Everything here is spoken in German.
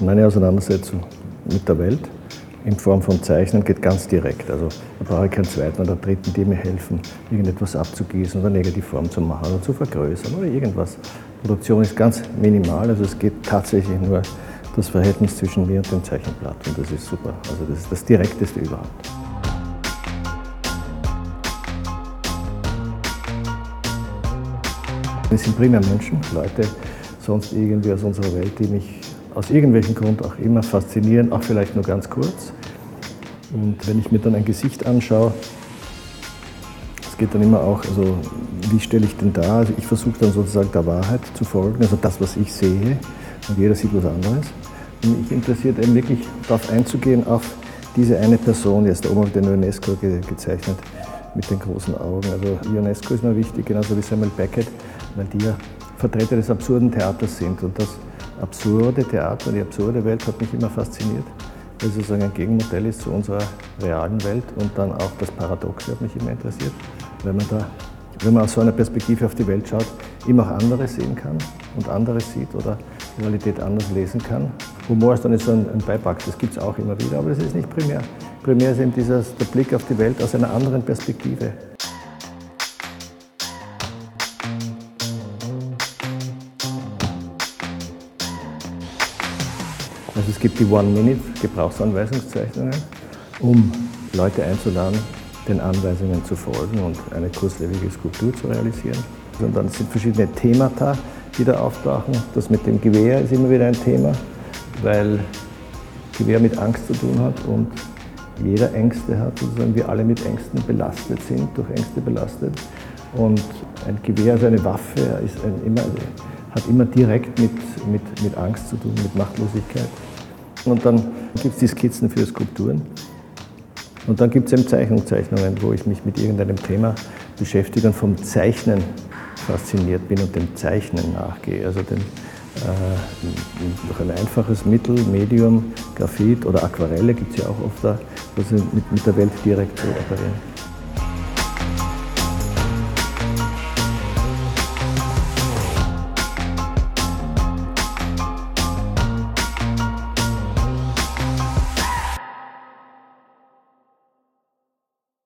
Meine Auseinandersetzung mit der Welt in Form von Zeichnen geht ganz direkt. Also da brauche ich keinen zweiten oder dritten, die mir helfen, irgendetwas abzugießen oder Negativform zu machen oder zu vergrößern oder irgendwas. Produktion ist ganz minimal, also es geht tatsächlich nur das Verhältnis zwischen mir und dem Zeichenblatt und das ist super. Also das ist das Direkteste überhaupt. Wir sind primär Menschen, Leute sonst irgendwie aus unserer Welt, die mich aus irgendwelchem Grund auch immer faszinieren, auch vielleicht nur ganz kurz. Und wenn ich mir dann ein Gesicht anschaue, es geht dann immer auch, also wie stelle ich denn da? Also ich versuche dann sozusagen der Wahrheit zu folgen, also das, was ich sehe, und jeder sieht was anderes. Und mich interessiert eben wirklich darauf einzugehen, auf diese eine Person, jetzt der Oma den UNESCO ge gezeichnet, mit den großen Augen. Also UNESCO ist mir wichtig, genauso wie Samuel Beckett, weil die ja Vertreter des absurden Theaters sind. Und das absurde Theater, die absurde Welt hat mich immer fasziniert, weil es sozusagen ein Gegenmodell ist zu unserer realen Welt und dann auch das Paradoxe hat mich immer interessiert, weil man da, wenn man aus so einer Perspektive auf die Welt schaut, immer auch anderes sehen kann und anderes sieht oder die Realität anders lesen kann. Humor ist dann so ein, ein Beipack, das gibt es auch immer wieder, aber das ist nicht primär. Primär ist eben dieser, der Blick auf die Welt aus einer anderen Perspektive. Also es gibt die One-Minute-Gebrauchsanweisungszeichnungen, um Leute einzuladen, den Anweisungen zu folgen und eine kurzlebige Skulptur zu realisieren. Und dann sind verschiedene Themata, die da auftauchen. Das mit dem Gewehr ist immer wieder ein Thema, weil Gewehr mit Angst zu tun hat und jeder Ängste hat, sozusagen wir alle mit Ängsten belastet sind, durch Ängste belastet. Und ein Gewehr, also eine Waffe, ist ein, immer, hat immer direkt mit, mit, mit Angst zu tun, mit Machtlosigkeit. Und dann gibt es die Skizzen für Skulpturen. Und dann gibt es eben Zeichnungszeichnungen, wo ich mich mit irgendeinem Thema beschäftige und vom Zeichnen fasziniert bin und dem Zeichnen nachgehe. Also dem, äh, durch ein einfaches Mittel, Medium, Graphit oder Aquarelle gibt es ja auch oft da, sie mit, mit der Welt direkt so operieren.